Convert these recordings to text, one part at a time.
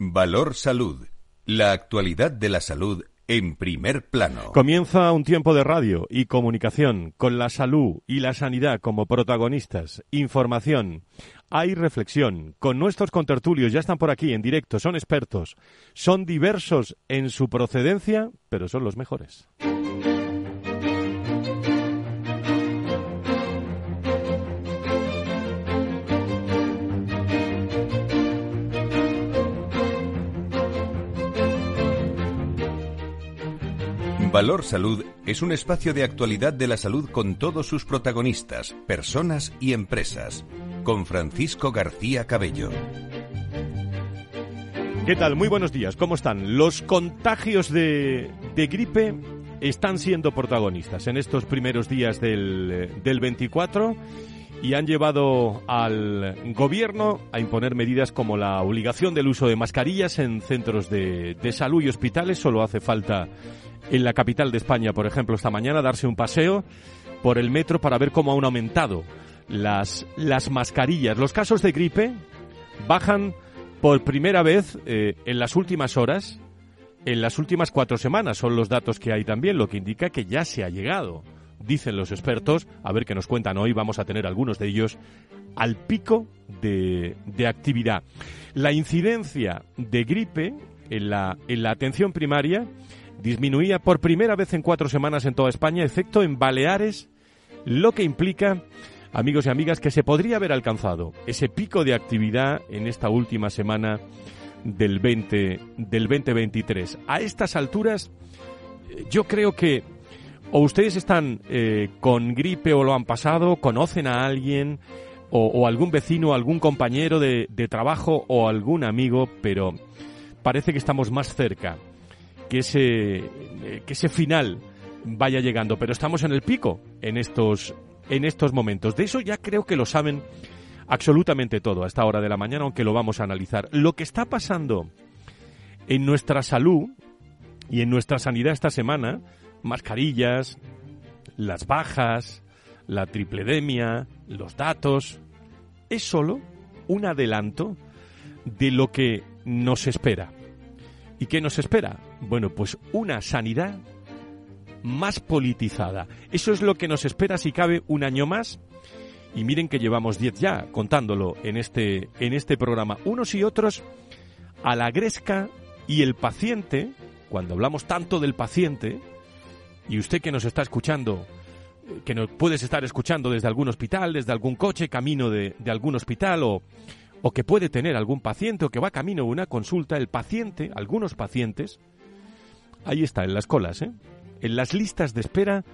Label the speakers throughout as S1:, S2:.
S1: Valor Salud. La actualidad de la salud en primer plano.
S2: Comienza un tiempo de radio y comunicación con la salud y la sanidad como protagonistas. Información. Hay reflexión. Con nuestros contertulios ya están por aquí en directo. Son expertos. Son diversos en su procedencia, pero son los mejores.
S1: Valor Salud es un espacio de actualidad de la salud con todos sus protagonistas, personas y empresas. Con Francisco García Cabello.
S2: ¿Qué tal? Muy buenos días. ¿Cómo están? Los contagios de, gripe están siendo protagonistas en estos primeros días del, del 24 y han llevado al gobierno a imponer medidas como la obligación del uso de mascarillas en centros de salud y hospitales. Solo hace falta en la capital de España, por ejemplo, esta mañana darse un paseo por el metro para ver cómo han aumentado las, las mascarillas. Los casos de gripe bajan por primera vez eh, en las últimas horas, en las últimas cuatro semanas. Son los datos que hay también, lo que indica que ya se ha llegado, dicen los expertos, a ver qué nos cuentan hoy, vamos a tener algunos de ellos, al pico de, de actividad. La incidencia de gripe en la, en la atención primaria disminuía por primera vez en cuatro semanas en toda España, excepto en Baleares, lo que implica, amigos y amigas, que se podría haber alcanzado ese pico de actividad en esta última semana del 20 del 2023. A estas alturas, yo creo que o ustedes están eh, con gripe o lo han pasado, conocen a alguien o, algún vecino, algún compañero de trabajo o algún amigo, pero parece que estamos más cerca que ese, eh, que ese final vaya llegando. Pero estamos en el pico en estos, en estos momentos. De eso ya creo que lo saben absolutamente todo a esta hora de la mañana, aunque lo vamos a analizar. Lo que está pasando en nuestra salud y en nuestra sanidad esta semana, mascarillas, las bajas, la tripledemia, los datos, es solo un adelanto de lo que nos espera. ¿Y qué nos espera? Bueno, pues una sanidad más politizada. Eso es lo que nos espera si cabe un año más. Y miren que llevamos 10 ya contándolo en este, en este programa. Unos y otros a la gresca y el paciente, cuando hablamos tanto del paciente, y usted que nos está escuchando, que nos puedes estar escuchando desde algún hospital, desde algún coche, camino de, de algún hospital o, o que puede tener algún paciente o que va camino a una consulta, el paciente, algunos pacientes, ahí está, en las colas, ¿eh? en las listas de espera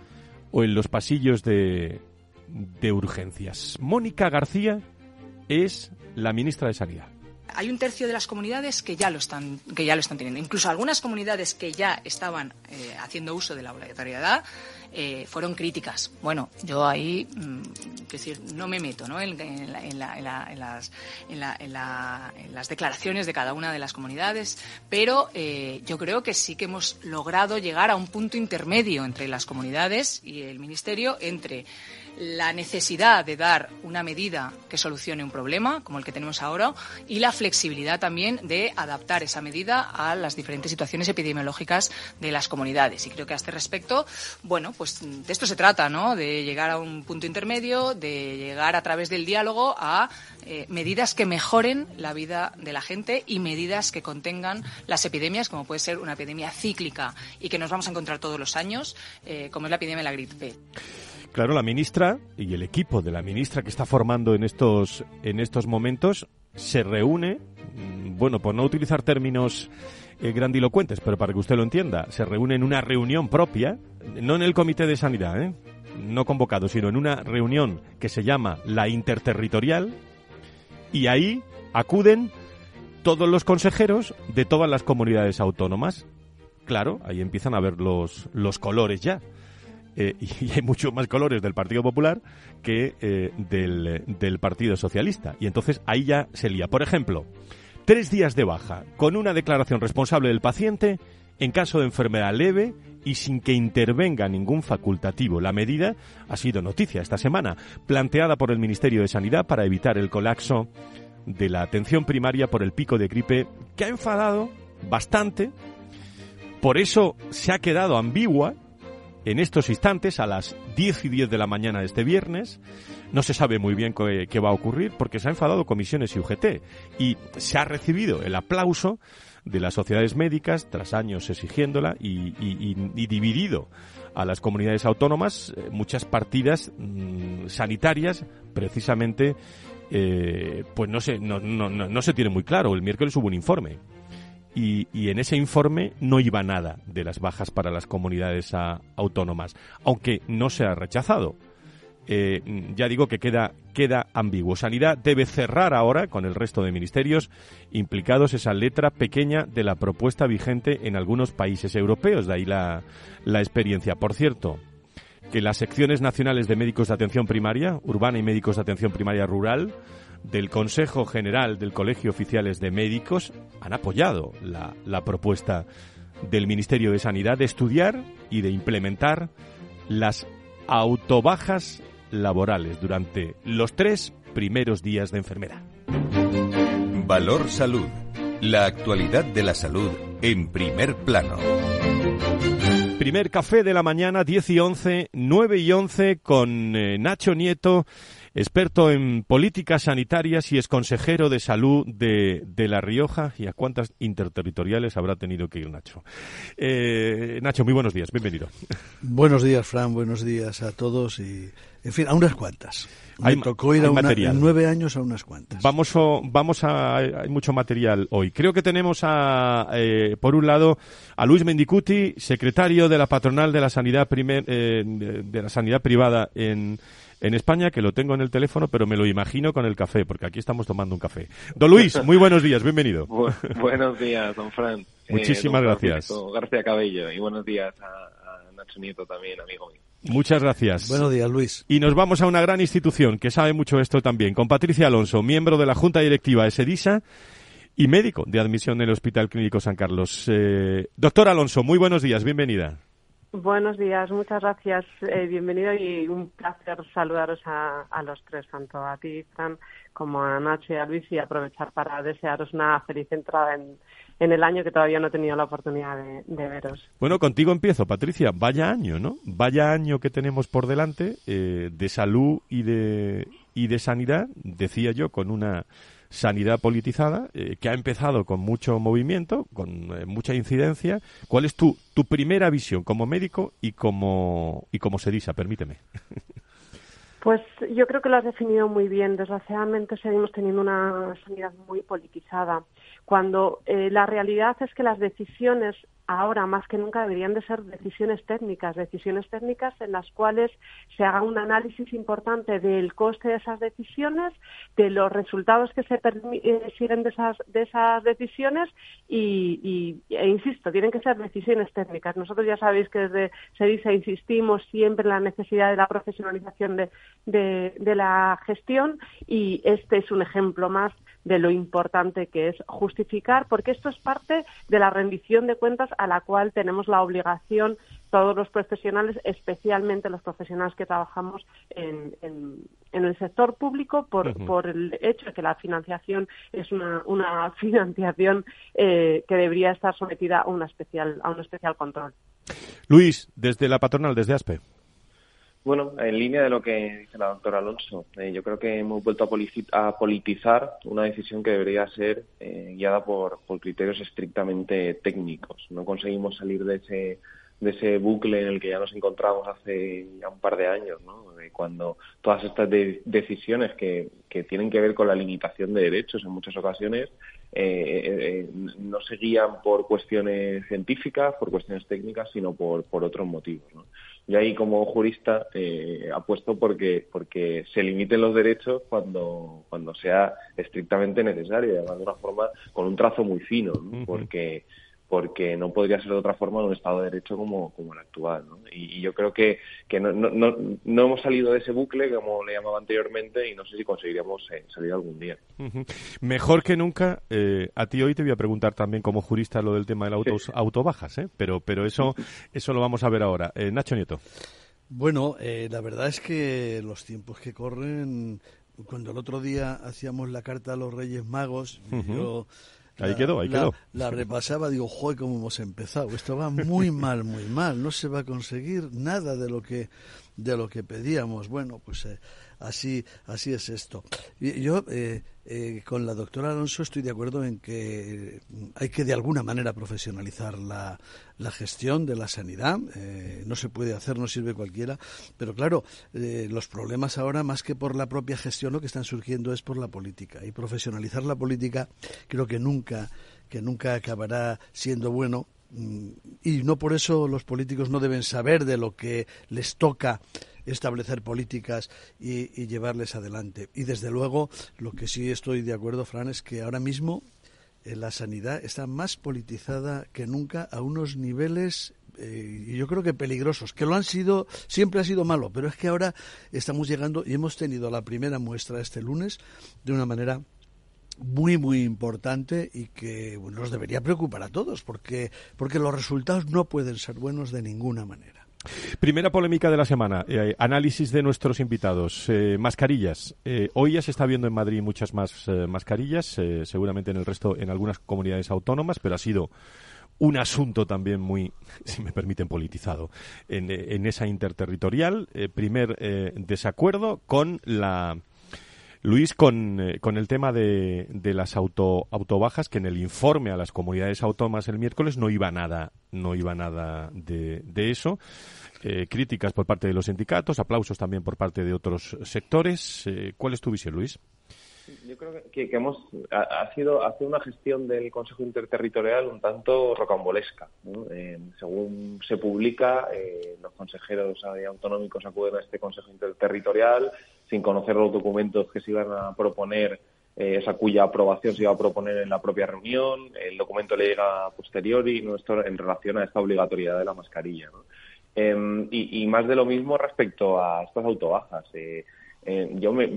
S2: o en los pasillos de, de urgencias. Mónica García es la ministra de Sanidad
S3: hay un tercio de las comunidades que ya lo están que ya lo están teniendo incluso algunas comunidades que ya estaban eh, haciendo uso de la obligatoriedad eh, fueron críticas bueno yo ahí mm, decir no me meto ¿no? En, en, la, en, la, en, las, en las declaraciones de cada una de las comunidades pero eh, yo creo que sí que hemos logrado llegar a un punto intermedio entre las comunidades y el ministerio entre la necesidad de dar una medida que solucione un problema, como el que tenemos ahora, y la flexibilidad también de adaptar esa medida a las diferentes situaciones epidemiológicas de las comunidades. Y creo que a este respecto, bueno, pues de esto se trata, ¿no? De llegar a un punto intermedio, de llegar a través del diálogo a eh, medidas que mejoren la vida de la gente y medidas que contengan las epidemias, como puede ser una epidemia cíclica y que nos vamos a encontrar todos los años, eh, como es la epidemia de la gripe.
S2: Claro, la ministra y el equipo de la ministra que está formando en estos, en estos momentos se reúne, mm, bueno, por no utilizar términos eh, grandilocuentes, pero para que usted lo entienda, se reúne en una reunión propia, no en el Comité de Sanidad, ¿eh? no convocado, sino en una reunión que se llama la interterritorial, y ahí acuden todos los consejeros de todas las comunidades autónomas. Claro, ahí empiezan a ver los, los colores ya. Eh, y hay muchos más colores del Partido Popular que eh, del, del, Partido Socialista. Y entonces ahí ya se lía. Por ejemplo, tres días de baja con una declaración responsable del paciente en caso de enfermedad leve y sin que intervenga ningún facultativo. La medida ha sido noticia esta semana, planteada por el Ministerio de Sanidad para evitar el colapso de la atención primaria por el pico de gripe que ha enfadado bastante. Por eso se ha quedado ambigua en estos instantes, a las 10 y 10 de la mañana de este viernes. No se sabe muy bien qué, va a ocurrir porque se ha enfadado comisiones y UGT y se ha recibido el aplauso de las sociedades médicas tras años exigiéndola y, dividido a las comunidades autónomas eh, muchas partidas mm, sanitarias precisamente eh, pues no se, no, no, no se tiene muy claro. El miércoles hubo un informe y, en ese informe no iba nada de las bajas para las comunidades autónomas, aunque no se ha rechazado. Eh, ya digo que queda, queda ambiguo. Sanidad debe cerrar ahora con el resto de ministerios implicados esa letra pequeña de la propuesta vigente en algunos países europeos. De ahí la, la experiencia. Por cierto, que las secciones nacionales de médicos de atención primaria, urbana y médicos de atención primaria rural, del Consejo General del Colegio Oficiales de Médicos han apoyado la, la propuesta del Ministerio de Sanidad de estudiar y de implementar las autobajas laborales durante los tres primeros días de enfermedad.
S1: Valor Salud. La actualidad de la salud en primer plano.
S2: Primer café de la mañana, 10 y 11, 9 y 11, con eh, Nacho Nieto experto en políticas sanitarias y es consejero de salud de, de La Rioja. ¿Y a cuántas interterritoriales habrá tenido que ir Nacho? Eh, Nacho, muy buenos días, bienvenido.
S4: Buenos días, Fran, buenos días a todos y, en fin, a unas cuantas. Me hay, tocó ir a en nueve años a unas cuantas.
S2: Vamos, vamos a, hay mucho material hoy. Creo que tenemos a, eh, por un lado, a Luis Mendicuti, secretario de la patronal de la sanidad primer, eh, de la sanidad privada en en España, que lo tengo en el teléfono, pero me lo imagino con el café, porque aquí estamos tomando un café. Don Luis, muy buenos días, bienvenido.
S5: buenos días, don Fran. Eh,
S2: Muchísimas gracias.
S5: García Cabello, y buenos días a, Nacho Nieto también, amigo mío.
S2: Muchas gracias.
S4: Buenos días, Luis.
S2: Y nos vamos a una gran institución que sabe mucho esto también, con Patricia Alonso, miembro de la Junta Directiva de SEDISA y médico de admisión en el Hospital Clínico San Carlos. Eh, doctor Alonso, muy buenos días, bienvenida.
S6: Buenos días, muchas gracias. Eh, bienvenido y un placer saludaros a, los tres, tanto a ti, Fran, como a Nacho y a Luis, y aprovechar para desearos una feliz entrada en, el año que todavía no he tenido la oportunidad de, veros.
S2: Bueno, contigo empiezo, Patricia. Vaya año, ¿no? Vaya año que tenemos por delante eh, de salud y de, y de sanidad, decía yo, con una sanidad politizada, eh, que ha empezado con mucho movimiento, con eh, mucha incidencia. ¿Cuál es tu, tu primera visión como médico y como, y como Sedisa? Permíteme.
S6: Pues yo creo que lo has definido muy bien. Desgraciadamente seguimos teniendo una sanidad muy politizada, cuando eh, la realidad es que las decisiones ahora más que nunca deberían de ser decisiones técnicas, decisiones técnicas en las cuales se haga un análisis importante del coste de esas decisiones, de los resultados que se eh, siguen de esas, de esas decisiones y, e insisto, tienen que ser decisiones técnicas. Nosotros ya sabéis que desde SEDISA insistimos siempre en la necesidad de la profesionalización de, de, la gestión y este es un ejemplo más de lo importante que es justificar, porque esto es parte de la rendición de cuentas a la cual tenemos la obligación todos los profesionales, especialmente los profesionales que trabajamos en, el sector público, por, por, el hecho de que la financiación es una, una financiación eh, que debería estar sometida a, una especial, a un especial control.
S2: Luis, desde la patronal, desde ASPE.
S5: Bueno, en línea de lo que dice la doctora Alonso, eh, yo creo que hemos vuelto a, politizar una decisión que debería ser eh, guiada por, criterios estrictamente técnicos. No conseguimos salir de ese, de ese bucle en el que ya nos encontramos hace ya un par de años, ¿no? cuando todas estas decisiones que, que, tienen que ver con la limitación de derechos en muchas ocasiones eh, no se guían por cuestiones científicas, por cuestiones técnicas, sino por, por otros motivos. ¿no? Yo ahí como jurista eh, apuesto porque, porque se limiten los derechos cuando, cuando sea estrictamente necesario, además de una forma con un trazo muy fino, porque porque no podría ser de otra forma en un Estado de Derecho como, como el actual. ¿no? Y, yo creo que, que no, no, no, hemos salido de ese bucle, como le llamaba anteriormente, y no sé si conseguiríamos eh, salir algún día.
S2: Mejor que nunca, eh, a ti hoy te voy a preguntar también como jurista lo del tema de las autobajas, ¿eh? pero, pero eso, eso lo vamos a ver ahora. Eh, Nacho Nieto.
S4: Bueno, la verdad es que los tiempos que corren cuando el otro día hacíamos la carta a los Reyes Magos, yo
S2: Ahí quedó, ahí quedó.
S4: La repasaba, digo, joder, cómo hemos empezado. Esto va muy mal, muy mal. No se va a conseguir nada de lo que de lo que pedíamos. Bueno, pues eh, así así es esto. Yo eh, eh, con la doctora Alonso estoy de acuerdo en que hay que de alguna manera profesionalizar la, la gestión de la sanidad. no se puede hacer, no sirve cualquiera. Pero claro, los problemas ahora, más que por la propia gestión, lo que están surgiendo es por la política. Y profesionalizar la política creo que nunca que nunca acabará siendo bueno Mm, y no por eso los políticos no deben saber de lo que les toca establecer políticas y, llevarles adelante. Y desde luego, lo que sí estoy de acuerdo, Fran, es que ahora mismo eh, la sanidad está más politizada que nunca a unos niveles eh, yo creo que peligrosos, que lo han sido, siempre ha sido malo, pero es que ahora estamos llegando y hemos tenido la primera muestra este lunes de una manera muy muy importante y que nos debería preocupar a todos porque porque los resultados no pueden ser buenos de ninguna manera.
S2: Primera polémica de la semana. Eh, análisis de nuestros invitados. Eh, mascarillas. Eh, hoy ya se está viendo en Madrid muchas más mascarillas, seguramente en el resto, en algunas comunidades autónomas, pero ha sido un asunto también muy, si me permiten, politizado en, esa interterritorial. primer desacuerdo con la Luis, con, eh, con el tema de, de las auto, autobajas, que en el informe a las comunidades autónomas el miércoles no iba nada, no iba nada de, de eso. Eh, críticas por parte de los sindicatos, aplausos también por parte de otros sectores. Eh, ¿Cuál es tu visión, Luis?
S5: Yo creo que, que hemos ha, sido hace una gestión del Consejo Interterritorial un tanto rocambolesca. según se publica, los consejeros autonómicos acuden a este Consejo Interterritorial sin conocer los documentos que se iban a proponer, eh, esa cuya aprobación se iba a proponer en la propia reunión. El documento le llega a posteriori ¿no? Esto en relación a esta obligatoriedad de la mascarilla. Em, y, más de lo mismo respecto a estas autobajas. Eh, eh, yo me,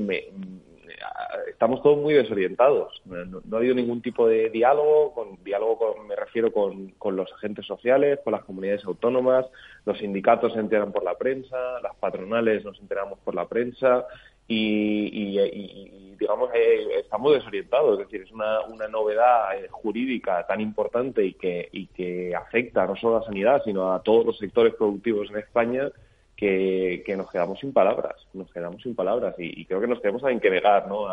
S5: estamos todos muy desorientados. No, ha habido ningún tipo de diálogo. Con diálogo me refiero con, con, los agentes sociales, con las comunidades autónomas. Los sindicatos se enteran por la prensa, las patronales nos enteramos por la prensa. Y, y, digamos, eh, estamos desorientados. Es decir, es una, una novedad eh, jurídica tan importante y que, y que afecta no solo a la sanidad, sino a todos los sectores productivos en España que, nos quedamos sin palabras, nos quedamos sin palabras y, creo que nos tenemos también que negar ¿no?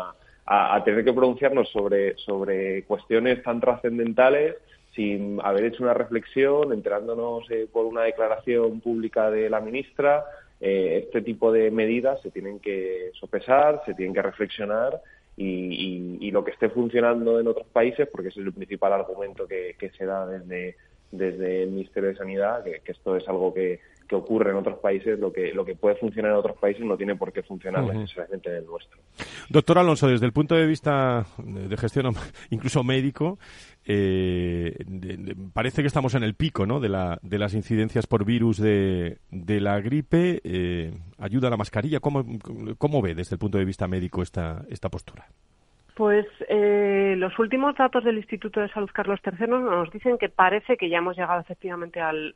S5: a, tener que pronunciarnos sobre, sobre cuestiones tan trascendentales sin haber hecho una reflexión, enterándonos eh, por una declaración pública de la ministra. Eh, este tipo de medidas se tienen que sopesar, se tienen que reflexionar y, lo que esté funcionando en otros países, porque ese es el principal argumento que, se da desde, desde el Ministerio de Sanidad, que esto es algo que, que ocurre en otros países, lo que, lo que puede funcionar en otros países no tiene por qué funcionar necesariamente en el nuestro.
S2: Doctor Alonso, desde el punto de vista de gestión, incluso médico, eh, parece que estamos en el pico ¿no? de, la, de las incidencias por virus de, de la gripe. Eh, ¿Ayuda la mascarilla? ¿Cómo, ¿Cómo ve desde el punto de vista médico esta, esta postura?
S6: Pues eh, los últimos datos del Instituto de Salud Carlos III nos dicen que parece que ya hemos llegado efectivamente al,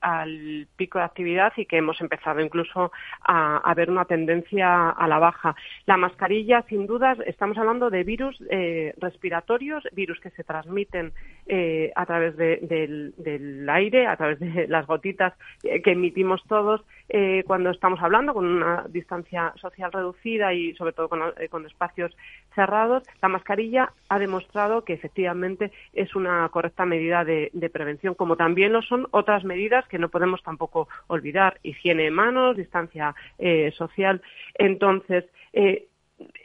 S6: pico de actividad y que hemos empezado incluso a, ver una tendencia a la baja. La mascarilla, sin dudas, estamos hablando de virus eh, respiratorios, virus que se transmiten eh, a través del, aire, a través de las gotitas que emitimos todos cuando estamos hablando con una distancia social reducida y sobre todo con, espacios cerrados. Ha demostrado que efectivamente es una correcta medida de, prevención, como también lo son otras medidas que no podemos tampoco olvidar, higiene de manos, distancia eh, social. Entonces, eh,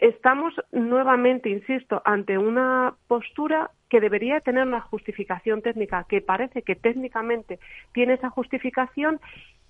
S6: estamos nuevamente, insisto, ante una postura que debería tener una justificación técnica, que parece que técnicamente tiene esa justificación,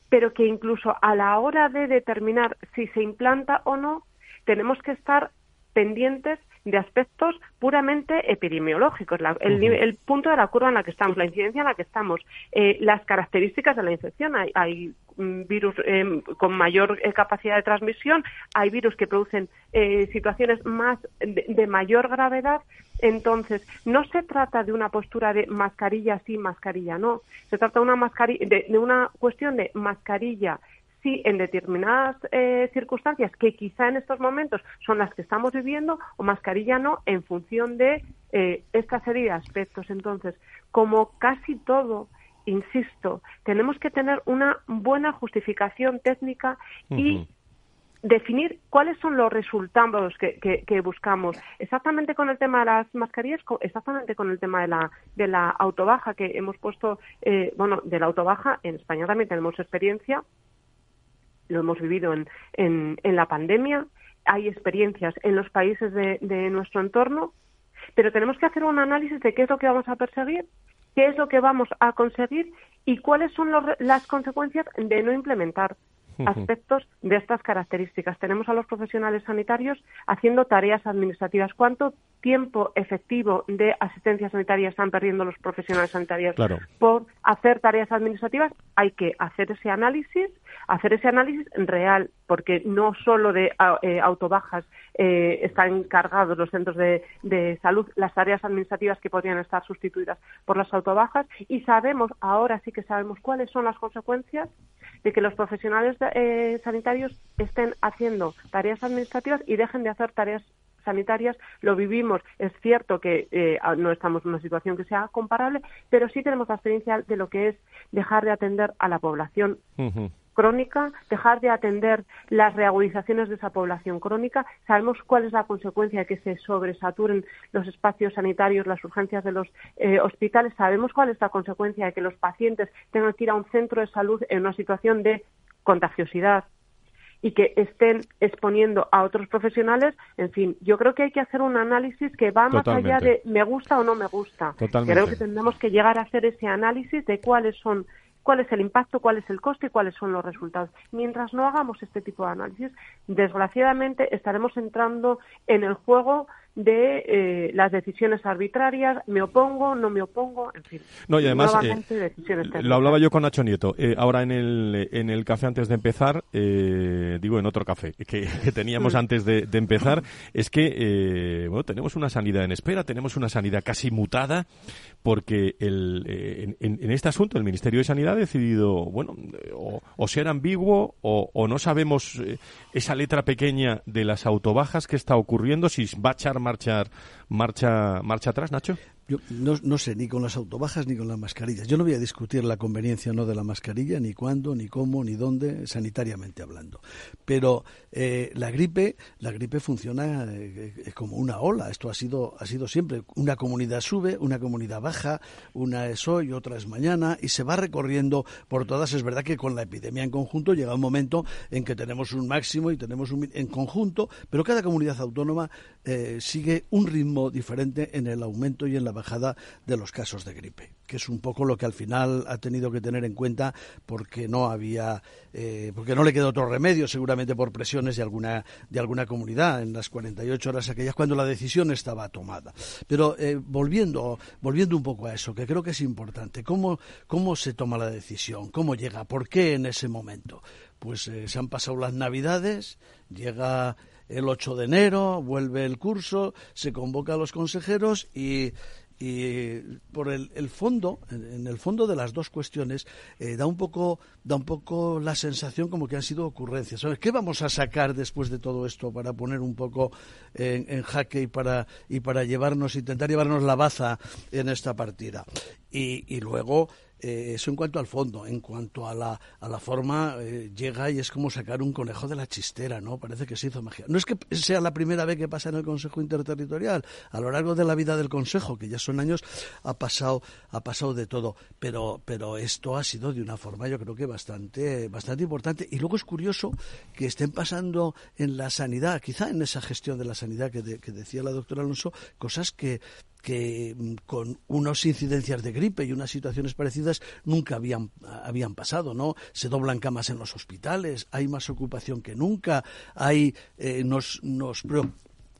S6: pero que incluso a la hora de determinar si se implanta o no, tenemos que estar pendientes de aspectos puramente epidemiológicos, el, punto de la curva en la que estamos, la incidencia en la que estamos, eh, las características de la infección. Hay, mm, virus em, con mayor eh, capacidad de transmisión, hay virus que producen eh, situaciones más de, mayor gravedad. Entonces, no se trata de una postura de mascarilla sí, mascarilla no. Se trata de una, mascarilla, de una cuestión de mascarilla si en determinadas eh, circunstancias, que quizá en estos momentos son las que estamos viviendo, o mascarilla no, en función de eh, esta serie de aspectos. Entonces, como casi todo, insisto, tenemos que tener una buena justificación técnica y definir cuáles son los resultados que, que, buscamos. Exactamente con el tema de las mascarillas, exactamente con el tema de la, de la autobaja que hemos puesto, eh, bueno, de la autobaja, en España también tenemos experiencia, lo hemos vivido en, en, la pandemia, hay experiencias en los países de, de nuestro entorno, pero tenemos que hacer un análisis de qué es lo que vamos a perseguir, qué es lo que vamos a conseguir y cuáles son las consecuencias de no implementar aspectos de estas características. Tenemos a los profesionales sanitarios haciendo tareas administrativas. ¿Cuánto tiempo efectivo de asistencia sanitaria están perdiendo los profesionales sanitarios por hacer tareas administrativas? Hay que hacer ese análisis, hacer ese análisis real, porque no solo de eh, autobajas eh, están encargados los centros de, salud las tareas administrativas que podrían estar sustituidas por las autobajas y sabemos, ahora sí que sabemos cuáles son las consecuencias de que los profesionales eh, sanitarios estén haciendo tareas administrativas y dejen de hacer tareas sanitarias lo vivimos. Es cierto que eh, no estamos en una situación que sea comparable, pero sí tenemos la experiencia de lo que es dejar de atender a la población crónica, dejar de atender las reagudizaciones de esa población crónica. Sabemos cuál es la consecuencia de que se sobresaturen los espacios sanitarios, las urgencias de los eh, hospitales. Sabemos cuál es la consecuencia de que los pacientes tengan que ir a un centro de salud en una situación de contagiosidad y que estén exponiendo a otros profesionales. En fin, yo creo que hay que hacer un análisis que va más allá de me gusta o no me gusta. Creo que tendremos que llegar a hacer ese análisis de cuáles son cuál es el impacto, cuál es el coste y cuáles son los resultados. Mientras no hagamos este tipo de análisis, desgraciadamente estaremos entrando en el juego de eh, las decisiones arbitrarias, me opongo, no me opongo, en fin.
S2: No, y además, eh, lo hablaba yo con Nacho Nieto, eh, ahora en el, en el café antes de empezar, digo en otro café que, teníamos mm. antes de, empezar, es que, bueno, tenemos una sanidad en espera, tenemos una sanidad casi mutada, porque el, en, este asunto el Ministerio de Sanidad ha decidido, bueno, o, ser ambiguo o, o no sabemos esa letra pequeña de las autobajas que está ocurriendo, si va a echar marchar marcha, marcha atrás, Nacho?
S4: Yo no, sé, ni con las autobajas ni con las mascarillas. Yo no voy a discutir la conveniencia no de la mascarilla, ni cuándo, ni cómo, ni dónde, sanitariamente hablando. Pero eh, la gripe, la gripe funciona eh, como una ola. Esto ha sido, ha sido siempre. Una comunidad sube, una comunidad baja, una es hoy, otra es mañana, y se va recorriendo por todas. Es verdad que con la epidemia en conjunto llega un momento en que tenemos un máximo y tenemos un en conjunto, pero cada comunidad autónoma eh, sigue un ritmo diferente en el aumento y en la bajada de los casos de gripe, que es un poco lo que al final ha tenido que tener en cuenta porque no había, eh, porque no le quedó otro remedio, seguramente por presiones de alguna, de alguna comunidad en las 48 horas aquellas cuando la decisión estaba tomada. Pero eh, volviendo, volviendo un poco a eso, que creo que es importante, ¿cómo, cómo se toma la decisión? ¿Cómo llega? ¿Por qué en ese momento? Pues eh, se han pasado las navidades, llega el 8 de enero, vuelve el curso, se convoca a los consejeros y, y por el, fondo, en el fondo de las dos cuestiones, eh, da un poco da un poco la sensación como que han sido ocurrencias. ¿Qué vamos a sacar después de todo esto para poner un poco en, en, jaque y para y para llevarnos, intentar llevarnos la baza en esta partida? Y, y luego eh, eso en cuanto al fondo. En cuanto a la, a la forma, eh, llega y es como sacar un conejo de la chistera, ¿no? Parece que se hizo magia. No es que sea la primera vez que pasa en el Consejo Interterritorial. A lo largo de la vida del Consejo, que ya son años, ha pasado, ha pasado de todo. Pero, pero esto ha sido de una forma, yo creo que bastante, bastante importante. Y luego es curioso que estén pasando en la sanidad, quizá en esa gestión de la sanidad que decía la doctora Alonso, cosas que que mm, con unas incidencias de gripe y unas situaciones parecidas nunca habían, habían pasado, ¿no? Se doblan camas en los hospitales, hay más ocupación que nunca, hay, eh, nos, nos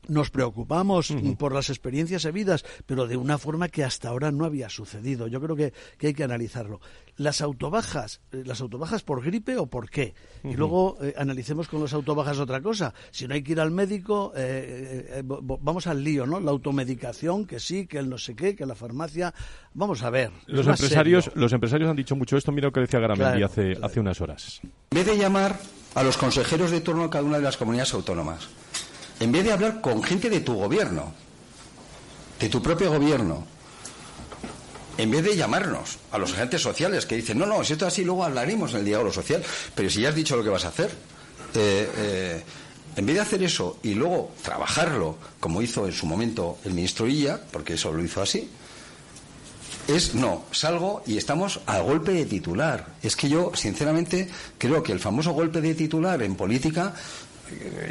S4: nos preocupamos por las experiencias habidas, pero de una forma que hasta ahora no había sucedido. Yo creo que, hay que analizarlo. Las autobajas, eh, las autobajas por gripe o por qué. Y luego eh, analicemos con las autobajas otra cosa. Si no hay que ir al médico, eh, vamos al lío, ¿no? La automedicación, que sí, que el no sé qué, que la farmacia. Vamos a ver.
S2: Los empresarios, los empresarios han dicho mucho esto. Mira lo que decía Garamendi hace, hace unas horas.
S7: En vez de llamar a los consejeros de turno de cada una de las comunidades autónomas en vez de hablar con gente de tu gobierno, de tu propio gobierno, en vez de llamarnos a los agentes sociales que dicen, no, no, si esto es así, luego hablaremos en el diálogo social, pero si ya has dicho lo que vas a hacer, eh, eh, en vez de hacer eso y luego trabajarlo, como hizo en su momento el ministro Illa, porque eso lo hizo así, es no, salgo y estamos al golpe de titular. Es que yo, sinceramente, creo que el famoso golpe de titular en política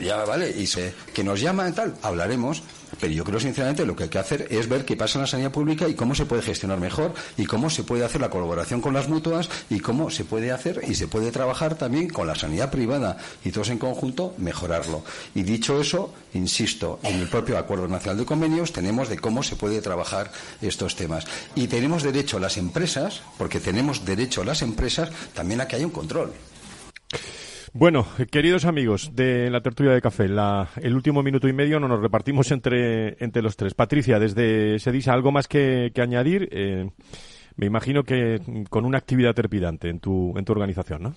S7: ya vale, y se, que nos llama y tal, hablaremos, pero yo creo sinceramente lo que hay que hacer es ver qué pasa en la sanidad pública y cómo se puede gestionar mejor y cómo se puede hacer la colaboración con las mutuas y cómo se puede hacer y se puede trabajar también con la sanidad privada y todos en conjunto mejorarlo. Y dicho eso, insisto, en el propio Acuerdo Nacional de Convenios tenemos de cómo se puede trabajar estos temas. Y tenemos derecho las empresas, porque tenemos derecho las empresas también a que haya un control.
S2: Bueno, queridos amigos de la tertulia de café, el último minuto y medio no nos repartimos entre, entre los tres. Patricia, desde Sedisa, ¿algo más que, añadir? Eh, me imagino que con una actividad trepidante en tu, en tu organización, ¿no?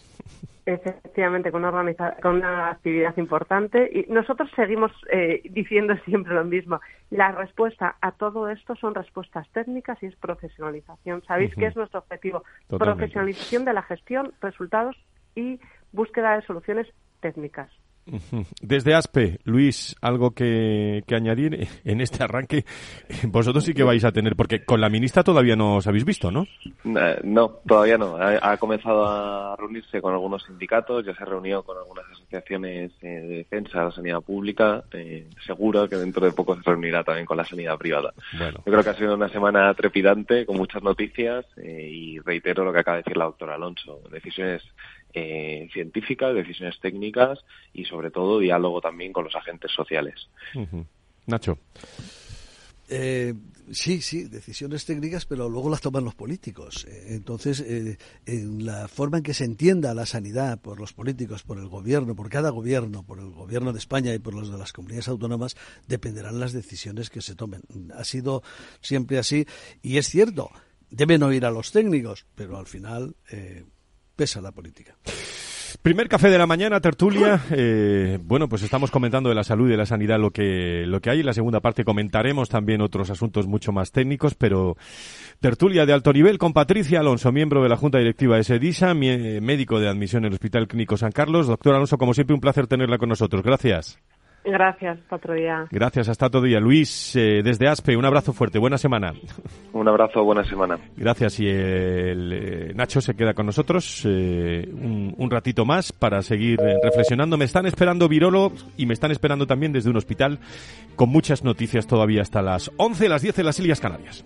S6: Efectivamente, con una, con una actividad importante. Y nosotros seguimos eh, diciendo siempre lo mismo. La respuesta a todo esto son respuestas técnicas y es profesionalización. ¿Sabéis qué es nuestro objetivo? Profesionalización de la gestión, resultados y búsqueda de soluciones técnicas.
S2: Desde ASPE, Luis, algo que, añadir en este arranque. Vosotros sí que vais a tener, porque con la ministra todavía no os habéis visto, ¿no?
S5: Eh, no, todavía no. Ha, comenzado a reunirse con algunos sindicatos, ya se ha reunido con algunas asociaciones eh, de defensa de la sanidad pública. Eh, seguro que dentro de poco se reunirá también con la sanidad privada. Yo creo que ha sido una semana trepidante, con muchas noticias, y reitero lo que acaba de decir la doctora Alonso. Decisiones eh, científicas, decisiones técnicas y sobre todo diálogo también con los agentes sociales.
S2: Nacho.
S4: Eh, sí, sí, decisiones técnicas, pero luego las toman los políticos. Eh, entonces, eh, en la forma en que se entienda la sanidad por los políticos, por el gobierno, por cada gobierno, por el gobierno de España y por los de las comunidades autónomas, dependerán las decisiones que se tomen. Ha sido siempre así y es cierto, deben oír a los técnicos, pero al final pesa la política.
S2: Primer café de la mañana, tertulia. Eh, bueno, pues estamos comentando de la salud y de la sanidad lo que, lo que hay. En la segunda parte comentaremos también otros asuntos mucho más técnicos, pero tertulia de alto nivel con Patricia Alonso, miembro de la Junta Directiva de SEDISA, médico de admisión en el Hospital Clínico San Carlos. Doctor Alonso, como siempre, un placer tenerla con nosotros. Gracias.
S6: Gracias, hasta otro día.
S2: Gracias, hasta otro día. Luis, eh, desde ASPE, un abrazo fuerte, buena semana.
S5: Un abrazo, buena semana.
S2: Gracias, y el eh, Nacho se queda con nosotros eh, un, ratito más para seguir reflexionando. Me están esperando Virolo y me están esperando también desde un hospital con muchas noticias todavía hasta las 11, las 10 de las Islas Canarias.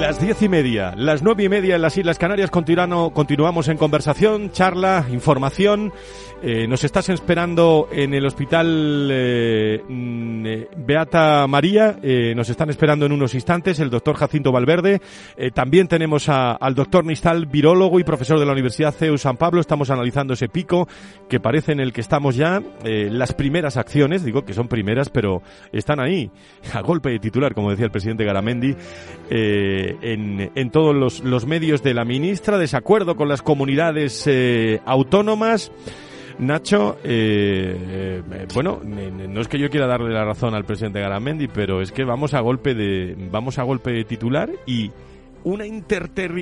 S2: Las diez y media, las nueve y media en las Islas Canarias continuamos en conversación, charla, información. Eh, nos estás esperando en el hospital eh, mm, eh, Beata María, nos están esperando en unos instantes el doctor Jacinto Valverde. también tenemos al doctor Nistal, virólogo y profesor de la Universidad CEU San Pablo. Estamos analizando ese pico que parece en el que estamos ya. las primeras acciones, digo que son primeras, pero están ahí, a golpe de titular, como decía el presidente Garamendi. En, todos los, medios de la ministra, desacuerdo con las comunidades autónomas. Nacho, eh, eh, bueno, no es que yo quiera darle la razón al presidente Garamendi, pero es que vamos a golpe de, vamos a golpe de titular y una,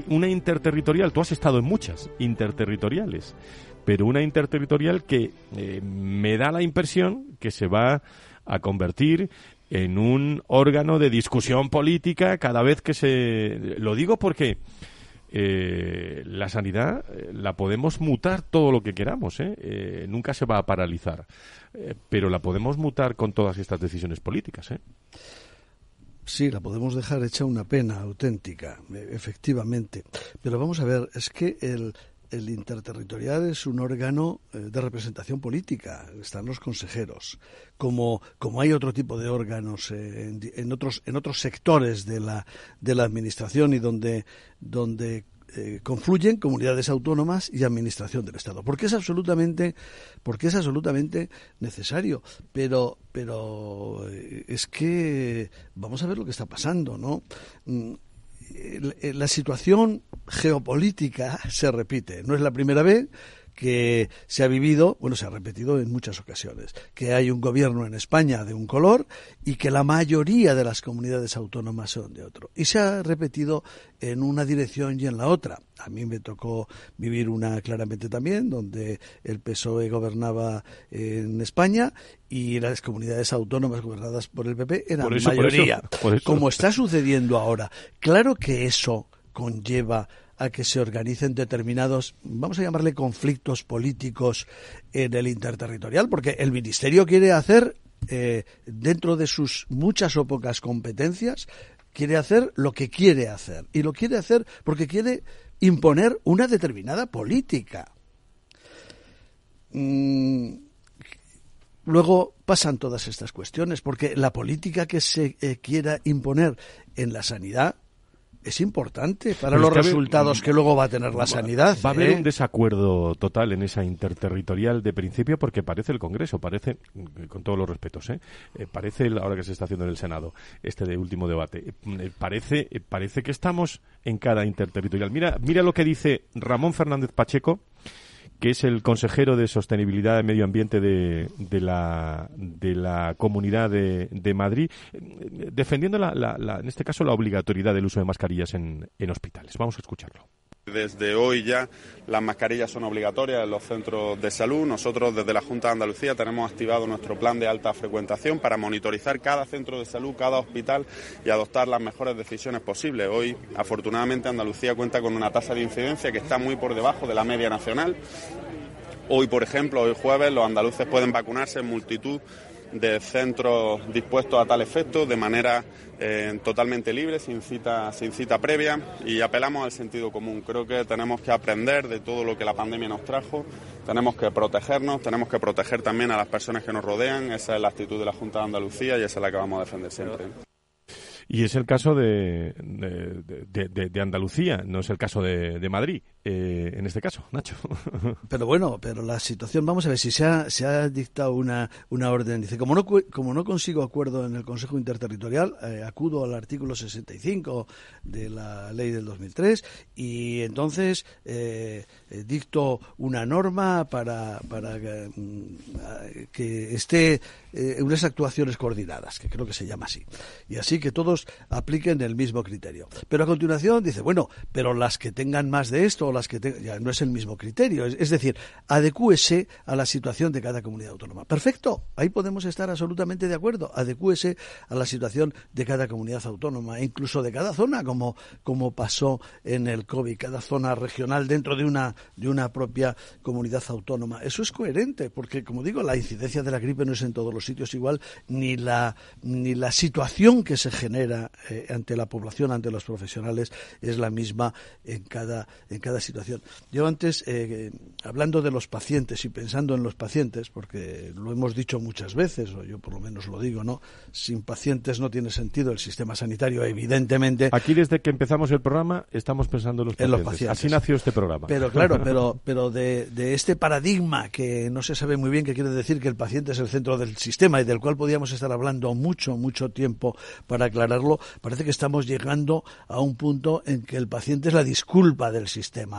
S2: una interterritorial, tú has estado en muchas interterritoriales, pero una interterritorial que eh, me da la impresión que se va a convertir en un órgano de discusión política cada vez que se... Lo digo porque eh, la sanidad eh, la podemos mutar todo lo que queramos, ¿eh? eh nunca se va a paralizar, pero la podemos mutar con todas estas decisiones políticas.
S4: Sí, la podemos dejar hecha una pena auténtica, efectivamente. Pero vamos a ver, es que el, el interterritorial es un órgano de representación política, están los consejeros. Como, como hay otro tipo de órganos en, en, otros, en otros sectores de la, de la administración y donde, donde eh, confluyen comunidades autónomas y administración del Estado, porque es absolutamente, porque es absolutamente necesario. Pero, pero eh, es que vamos a ver lo que está pasando, ¿no? Mm, la situación geopolítica se repite. No es la primera vez que se ha vivido, bueno, se ha repetido en muchas ocasiones, que hay un gobierno en España de un color y que la mayoría de las comunidades autónomas son de otro. Y se ha repetido en una dirección y en la otra. A mí me tocó vivir una claramente también, donde el PSOE gobernaba en España y las comunidades autónomas gobernadas por el PP eran mayoría. Como está sucediendo ahora. Claro que eso conlleva a que se organicen determinados, vamos a llamarle conflictos políticos en el interterritorial, porque el Ministerio quiere hacer, eh, dentro de sus muchas o pocas competencias, quiere hacer lo que quiere hacer. Y lo quiere hacer porque quiere imponer una determinada política. Mm, luego pasan todas estas cuestiones, porque la política que se eh, quiera imponer en la sanidad es importante para los resultados que luego va a tener la sanidad.
S2: Va a haber ¿eh? un desacuerdo total en esa interterritorial de principio porque parece el Congreso, parece, con todos los respetos, ¿eh? eh parece, ahora que se está haciendo en el Senado, este de último debate, eh, parece, parece que estamos en cada interterritorial. Mira, mira lo que dice Ramón Fernández Pacheco, que es el consejero de Sostenibilidad y Medio Ambiente de, de, la, de la Comunidad de, de Madrid, defendiendo, la, la, en este caso, la obligatoriedad del uso de mascarillas en, en hospitales. Vamos a escucharlo.
S8: Desde hoy ya las mascarillas son obligatorias en los centros de salud. Nosotros desde la Junta de Andalucía tenemos activado nuestro plan de alta frecuentación para monitorizar cada centro de salud, cada hospital y adoptar las mejores decisiones posibles. Hoy, afortunadamente, Andalucía cuenta con una tasa de incidencia que está muy por debajo de la media nacional. Hoy, por ejemplo, hoy jueves, los andaluces pueden vacunarse en multitud de centros dispuestos a tal efecto de manera eh, totalmente libre, sin cita, sin cita previa y apelamos al sentido común. Creo que tenemos que aprender de todo lo que la pandemia nos trajo, tenemos que protegernos, tenemos que proteger también a las personas que nos rodean, esa es la actitud de la Junta de Andalucía y esa es la que vamos a defender siempre.
S2: Y es el caso de, de, Andalucía, no es el caso de, Madrid, eh, en este caso, Nacho.
S4: Pero bueno, pero la situación, vamos a ver, si se ha, dictado una, una orden, dice, como no, como no consigo acuerdo en el Consejo Interterritorial, eh, acudo al artículo 65 de la ley del 2003 y entonces eh, dicto una norma para, para mm, que esté unas actuaciones coordinadas, que creo que se llama así. Y así que todos apliquen el mismo criterio. Pero a continuación dice, bueno, pero las que tengan más de esto las que ya no es el mismo criterio. Es, decir, adecúese a la situación de cada comunidad autónoma. Perfecto, ahí podemos estar absolutamente de acuerdo. Adecúese a la situación de cada comunidad autónoma, e incluso de cada zona, como, como pasó en el COVID, cada zona regional dentro de una, de una propia comunidad autónoma. Eso es coherente, porque, como digo, la incidencia de la gripe no es en todos los sitios igual, ni la, ni la situación que se genera eh, ante la población, ante los profesionales, es la misma en cada, en cada situación. Yo antes, eh, hablando de los pacientes y pensando en los pacientes, porque lo hemos dicho muchas veces, o yo por lo menos lo digo, ¿no? Sin pacientes no tiene sentido el sistema sanitario, evidentemente.
S2: Aquí desde que empezamos el programa estamos pensando en los pacientes. los pacientes. Así nació este programa.
S4: Pero claro, pero, pero de, de este paradigma que no se sabe muy bien qué quiere decir que el paciente es el centro del sistema y del cual podíamos estar hablando mucho, mucho tiempo para aclarar parece que estamos llegando a un punto en que el paciente es la disculpa del sistema.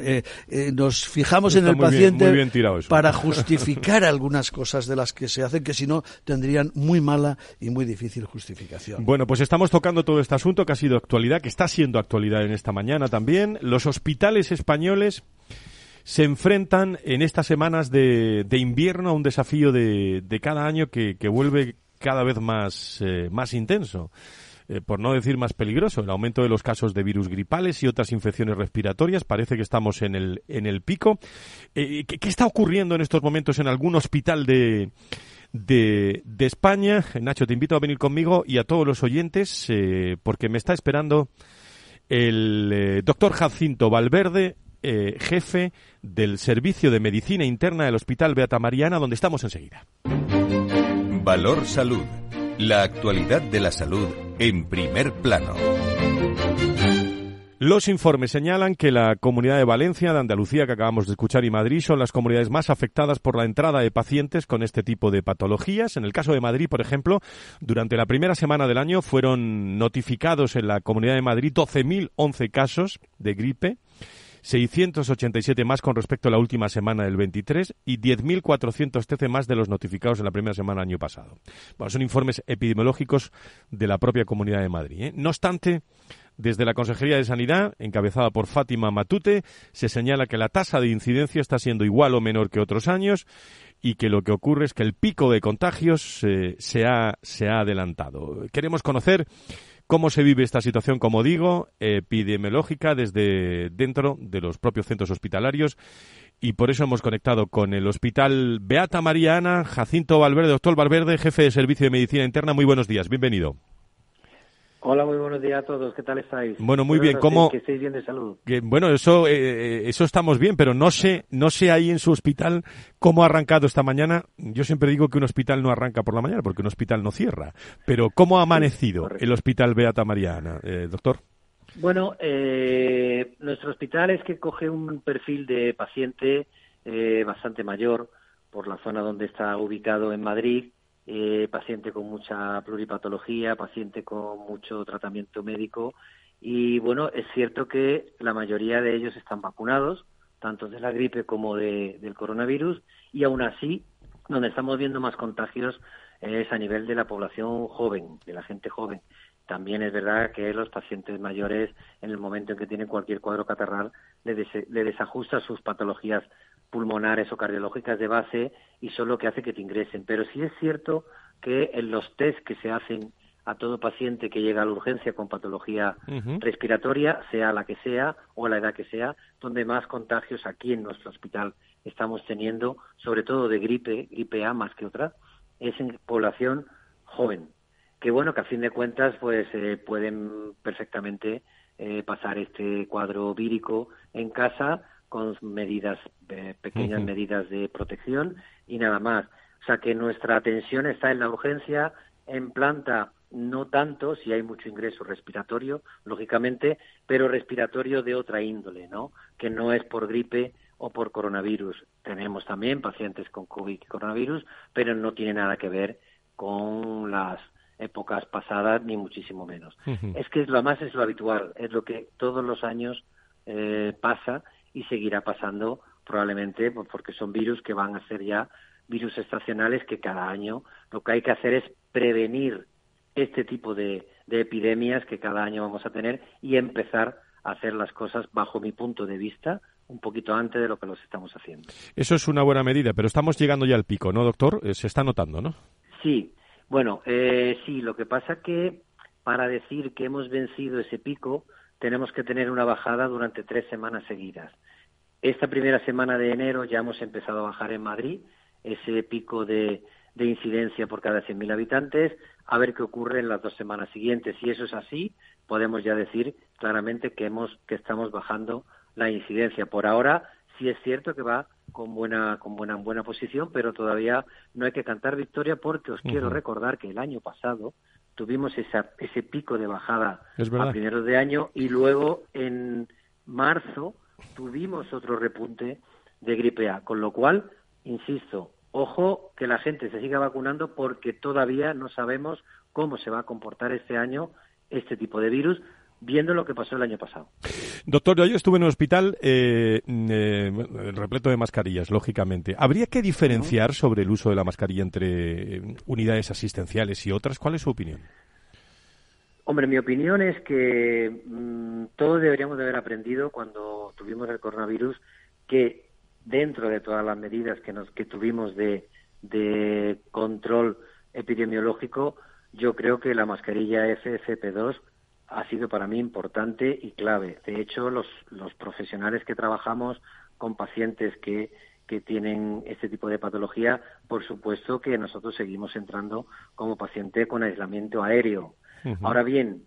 S4: Eh, eh, nos fijamos en el paciente para justificar algunas cosas de las que se hacen que si no tendrían muy mala y muy difícil justificación.
S2: Bueno, pues estamos tocando todo este asunto que ha sido actualidad, que está siendo actualidad en esta mañana también. Los hospitales españoles se enfrentan en estas semanas de, invierno a un desafío de, cada año que, vuelve cada vez más, eh, más intenso. Eh, por no decir más peligroso, el aumento de los casos de virus gripales y otras infecciones respiratorias. Parece que estamos en el, en el pico. Eh, ¿qué, está ocurriendo en estos momentos en algún hospital de, de, España? Nacho, te invito a venir conmigo y a todos los oyentes, eh, porque me está esperando el doctor Jacinto Valverde, jefe del Servicio de Medicina Interna del Hospital Beata Mariana, donde estamos enseguida.
S1: Valor Salud. La actualidad de la salud en primer plano.
S2: Los informes señalan que la Comunidad de Valencia, de Andalucía, que acabamos de escuchar, y Madrid son las comunidades más afectadas por la entrada de pacientes con este tipo de patologías. En el caso de Madrid, por ejemplo, durante la primera semana del año fueron notificados en la Comunidad de Madrid 12.011 casos de gripe 687 más con respecto a la última semana del 23 y 10.413 más de los notificados en la primera semana del año pasado. Bueno, son informes epidemiológicos de la propia Comunidad de Madrid. ¿eh? No obstante, desde la Consejería de Sanidad, encabezada por Fátima Matute, se señala que la tasa de incidencia está siendo igual o menor que otros años y que lo que ocurre es que el pico de contagios eh, se, ha, se ha adelantado. Queremos conocer cómo se vive esta situación, como digo, epidemiológica desde dentro de los propios centros hospitalarios. Y por eso hemos conectado con el Hospital Beata Mariana, Jacinto Valverde, doctor Valverde, jefe de Servicio de Medicina Interna. Muy buenos días, bienvenido.
S9: Hola, muy buenos días a todos. ¿Qué tal estáis?
S2: Bueno, muy bien. ¿Cómo?
S9: Que estéis bien de salud.
S2: bueno, eso, eh, eh, eso estamos bien, pero no sé, no sé ahí en su hospital cómo ha arrancado esta mañana. Yo siempre digo que un hospital no arranca por la mañana, porque un hospital no cierra. Pero ¿cómo ha amanecido el Hospital Beata Mariana, eh, doctor?
S9: Bueno, nuestro hospital es que coge un perfil de paciente bastante mayor por la zona donde está ubicado en Madrid eh, paciente con mucha pluripatología, paciente con mucho tratamiento médico y bueno, es cierto que la mayoría de ellos están vacunados, tanto de la gripe como de, del coronavirus, y aún así, donde estamos viendo más contagios es a nivel de la población joven, de la gente joven. También es verdad que los pacientes mayores, en el momento en que tienen cualquier cuadro catarral, le, le desajusta sus patologías pulmonares o cardiológicas de base y son lo que hace que te ingresen. Pero sí es cierto que en los test que se hacen a todo paciente que llega a la urgencia con patología respiratoria, sea la que sea o la edad que sea, donde más contagios aquí en nuestro hospital estamos teniendo, sobre todo de gripe, gripe A más que otra, es en población joven. Que bueno, que a fin de cuentas pues eh, pueden perfectamente eh, pasar este cuadro vírico en casa con medidas, eh, pequeñas medidas de protección y nada más. O sea que nuestra atención está en la urgencia, en planta no tanto si hay mucho ingreso respiratorio, lógicamente, pero respiratorio de otra índole, ¿no? Que no es por gripe o por coronavirus. Tenemos también pacientes con COVID y coronavirus, pero no tiene nada que ver con las épocas pasadas, ni muchísimo menos. Es que lo más es lo habitual, es lo que todos los años eh, pasa y seguirá pasando probablemente porque son virus que van a ser ya virus estacionales que cada año lo que hay que hacer es prevenir este tipo de, epidemias que cada año vamos a tener y empezar a hacer las cosas bajo mi punto de vista un poquito antes de lo que los estamos haciendo.
S2: Eso es una buena medida, pero estamos llegando ya al pico, ¿no, doctor? Eh, se está notando, ¿no?
S9: Sí, bueno, eh, sí, lo que pasa que para decir que hemos vencido ese pico tenemos que tener una bajada durante tres semanas seguidas. Esta primera semana de enero ya hemos empezado a bajar en Madrid ese pico de, de incidencia por cada 100.000 habitantes, a ver qué ocurre en las dos semanas siguientes. Si eso es así, podemos ya decir claramente que, hemos, que estamos bajando la incidencia. Por ahora, sí es cierto que va con buena, con buena, buena posición, pero todavía no hay que cantar victoria porque os quiero recordar que el año pasado tuvimos esa, ese pico de bajada a primeros de año y luego en marzo tuvimos otro repunte de gripe A, con lo cual, insisto, ojo que la gente se siga vacunando porque todavía no sabemos cómo se va a comportar este año este tipo de virus, viendo lo que pasó el año pasado.
S2: Doctor, yo estuve en un hospital eh, eh, repleto de mascarillas, lógicamente. ¿Habría que diferenciar sobre el uso de la mascarilla entre eh, unidades asistenciales y otras? ¿Cuál es su opinión?
S9: Hombre, mi opinión es que mm, todos deberíamos de haber aprendido cuando tuvimos el coronavirus que dentro de todas las medidas que, nos, que tuvimos de, de control epidemiológico, yo creo que la mascarilla FFP2 ha sido para mí importante y clave. De hecho, los, los profesionales que trabajamos con pacientes que, que tienen este tipo de patología, por supuesto que nosotros seguimos entrando como paciente con aislamiento aéreo. Ahora bien,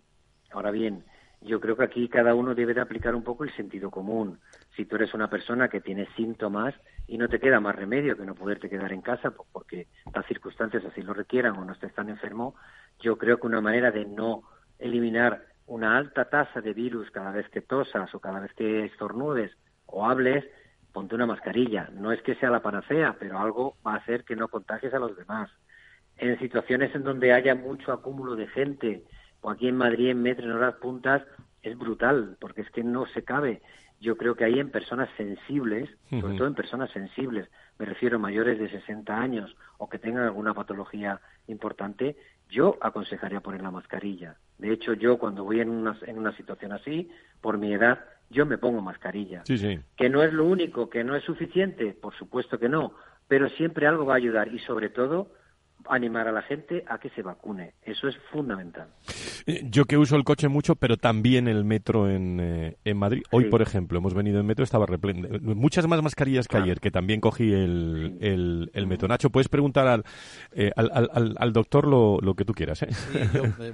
S9: ahora bien, yo creo que aquí cada uno debe de aplicar un poco el sentido común. Si tú eres una persona que tiene síntomas y no te queda más remedio que no poderte quedar en casa porque las circunstancias así lo requieran o no estés tan enfermo, yo creo que una manera de no eliminar una alta tasa de virus cada vez que tosas o cada vez que estornudes o hables, ponte una mascarilla. No es que sea la panacea, pero algo va a hacer que no contagies a los demás. En situaciones en donde haya mucho acúmulo de gente o aquí en Madrid en metro en horas puntas es brutal, porque es que no se cabe. Yo creo que ahí en personas sensibles, sobre todo en personas sensibles, me refiero a mayores de 60 años o que tengan alguna patología importante, yo aconsejaría poner la mascarilla. De hecho, yo cuando voy en una, en una situación así, por mi edad, yo me pongo mascarilla.
S2: Sí, sí.
S9: Que no es lo único, que no es suficiente, por supuesto que no, pero siempre algo va a ayudar y sobre todo animar a la gente a que se vacune. Eso es fundamental.
S2: Eh, yo que uso el coche mucho, pero también el metro en, eh, en Madrid. Hoy, por ejemplo, hemos venido en metro, estaba repleto. Muchas más mascarillas que ayer, que también cogí el, el, metro. Nacho, puedes preguntar al, eh, al, al, doctor lo, lo, que tú quieras.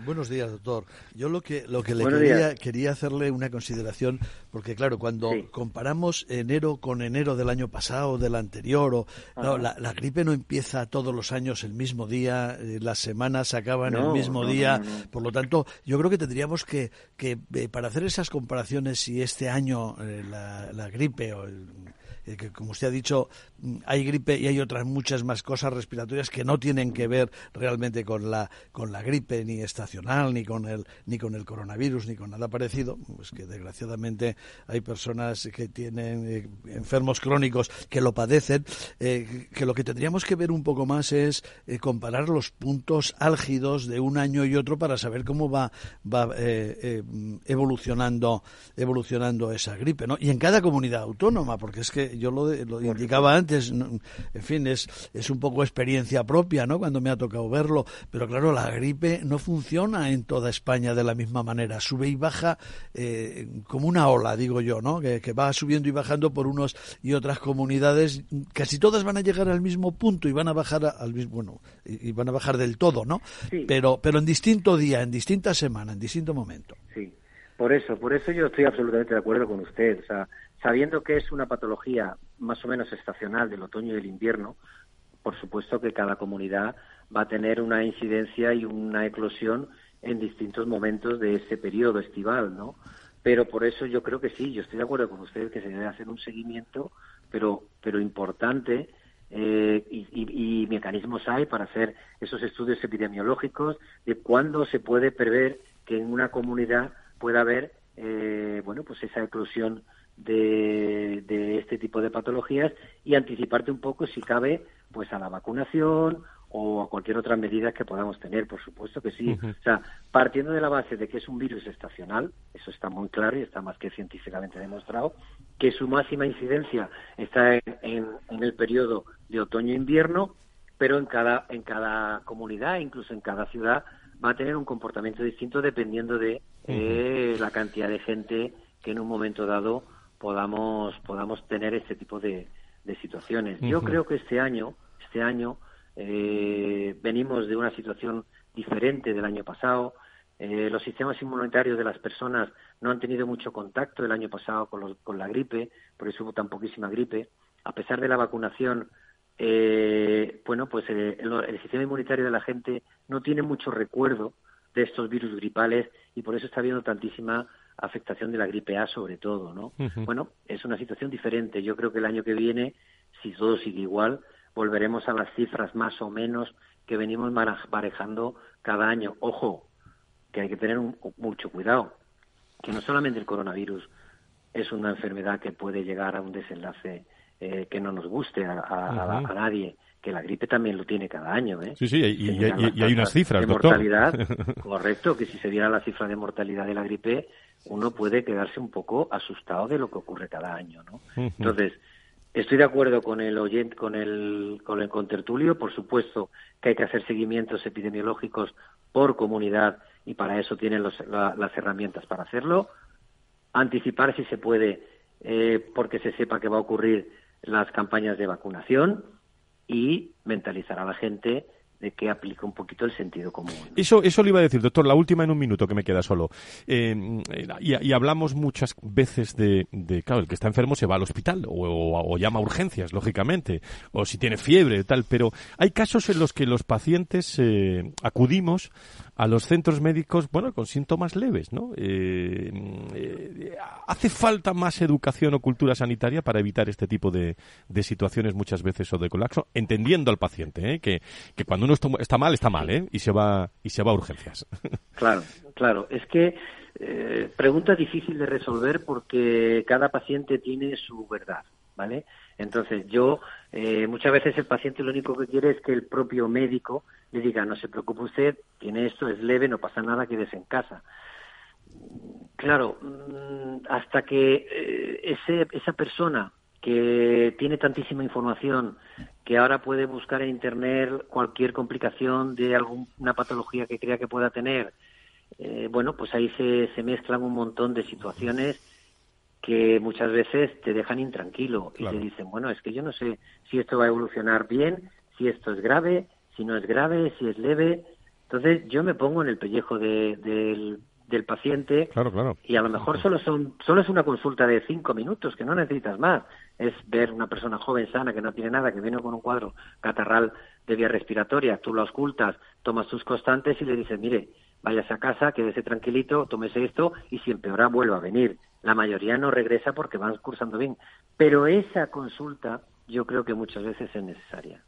S4: buenos días, doctor. Yo lo que, lo que le quería, quería hacerle una consideración, porque claro, cuando comparamos enero con enero del año pasado, del anterior, o, la, la gripe no empieza todos los años el mismo mismo día, eh, las semanas acaban el mismo día, por lo tanto, yo creo que tendríamos que, que para hacer esas comparaciones, si este año la, la, gripe o el, eh, que como usted ha dicho, mm, hay gripe y hay otras muchas más cosas respiratorias que no tienen que ver realmente con la, con la gripe ni estacional, ni con el, ni con el coronavirus, ni con nada parecido, pues que desgraciadamente hay personas que tienen eh, enfermos crónicos que lo padecen, eh, que lo que tendríamos que ver un poco más es comparar los puntos álgidos de un año y otro para saber cómo va, va evolucionando, evolucionando esa gripe, ¿no? Y en cada comunidad autónoma, porque es que yo lo, indicaba antes, en fin, es, es un poco experiencia propia, ¿no? Cuando me ha tocado verlo, pero claro, la gripe no funciona en toda España de la misma manera, sube y baja eh, como una ola, digo yo, ¿no? Que, va subiendo y bajando por unos y otras comunidades, casi todas van a llegar al mismo punto y van a bajar al mismo, bueno, y, van a bajar del todo, ¿no? Pero, pero en distinto día, en distinta semana, en distinto momento.
S9: Sí. Por eso, por eso yo estoy absolutamente de acuerdo con usted. O sea, Sabiendo que es una patología más o menos estacional del otoño y del invierno, por supuesto que cada comunidad va a tener una incidencia y una eclosión en distintos momentos de ese periodo estival, ¿no? Pero por eso yo creo que sí, yo estoy de acuerdo con usted que se debe hacer un seguimiento, pero, pero importante, eh, y, y, mecanismos hay para hacer esos estudios epidemiológicos de cuándo se puede prever que en una comunidad pueda haber, eh, bueno, pues esa eclosión de, este tipo de patologías y anticiparte un poco, si cabe, pues a la vacunación o a cualquier otra medida que podamos tener, por supuesto que sí. O sea, partiendo de la base de que es un virus estacional, eso está muy claro y está más que científicamente demostrado, que su máxima incidencia está en, el periodo de otoño-invierno, pero en cada, en cada comunidad, incluso en cada ciudad, va a tener un comportamiento distinto dependiendo de eh, la cantidad de gente que en un momento dado podamos podamos tener este tipo de, situaciones. Yo creo que este año este año eh, venimos de una situación diferente del año pasado. Eh, los sistemas inmunitarios de las personas no han tenido mucho contacto el año pasado con, con la gripe, por eso hubo tan poquísima gripe. A pesar de la vacunación, eh, bueno, pues el, sistema inmunitario de la gente no tiene mucho recuerdo de estos virus gripales y por eso está habiendo tantísima afectación de la gripe A sobre todo, ¿no? Bueno, es una situación diferente. Yo creo que el año que viene, si todo sigue igual, volveremos a las cifras más o menos que venimos manejando cada año. Ojo, que hay que tener mucho cuidado, que no solamente el coronavirus es una enfermedad que puede llegar a un desenlace eh, que no nos guste a, a nadie, que la gripe también lo tiene cada año. ¿eh?
S2: Sí, sí, y, hay unas cifras,
S9: de mortalidad, correcto, que si se viera la cifra de mortalidad de la gripe, uno puede quedarse un poco asustado de lo que ocurre cada año, ¿no? Entonces, estoy de acuerdo con el oyente, con el, con el contertulio, por supuesto que hay que hacer seguimientos epidemiológicos por comunidad y para eso tienen las herramientas para hacerlo. Anticipar si se puede, eh, porque se sepa que va a ocurrir las campañas de vacunación y mentalizar a la gente de que aplique un poquito el sentido común.
S2: Eso, eso le iba a decir, doctor, la última en un minuto que me queda solo. Eh, y, hablamos muchas veces de, claro, el que está enfermo se va al hospital o, llama a urgencias, lógicamente, o si tiene fiebre, tal, pero hay casos en los que los pacientes eh, acudimos a los centros médicos, bueno, con síntomas leves, ¿no? Eh, eh, ¿Hace falta más educación o cultura sanitaria para evitar este tipo de, situaciones muchas veces o de colapso? Entendiendo al paciente, que, que cuando uno está mal, está mal, ¿eh? Y se va, y se va a urgencias.
S9: Claro, claro. Es que pregunta difícil de resolver porque cada paciente tiene su verdad, ¿vale? Entonces, yo, muchas veces el paciente lo único que quiere es que el propio médico le diga, no se preocupe usted, tiene esto, es leve, no pasa nada, quédese en casa. Claro, mm, hasta que eh, ese, esa persona que tiene tantísima información, que ahora puede buscar en Internet cualquier complicación de alguna patología que crea que pueda tener, eh, bueno, pues ahí se, se mezclan un montón de situaciones que muchas veces te dejan intranquilo y te dicen, bueno, es que yo no sé si esto va a evolucionar bien, si esto es grave, si no es grave, si es leve. Entonces yo me pongo en el pellejo del, del paciente
S2: claro, claro.
S9: y a lo mejor solo son solo es una consulta de cinco minutos que no necesitas más es ver una persona joven sana que no tiene nada que viene con un cuadro catarral de vía respiratoria tú lo auscultas tomas tus constantes y le dices mire váyase a casa quédese tranquilito tómese esto y si empeora vuelva a venir la mayoría no regresa porque van cursando bien. Pero esa consulta yo creo que muchas veces es necesaria.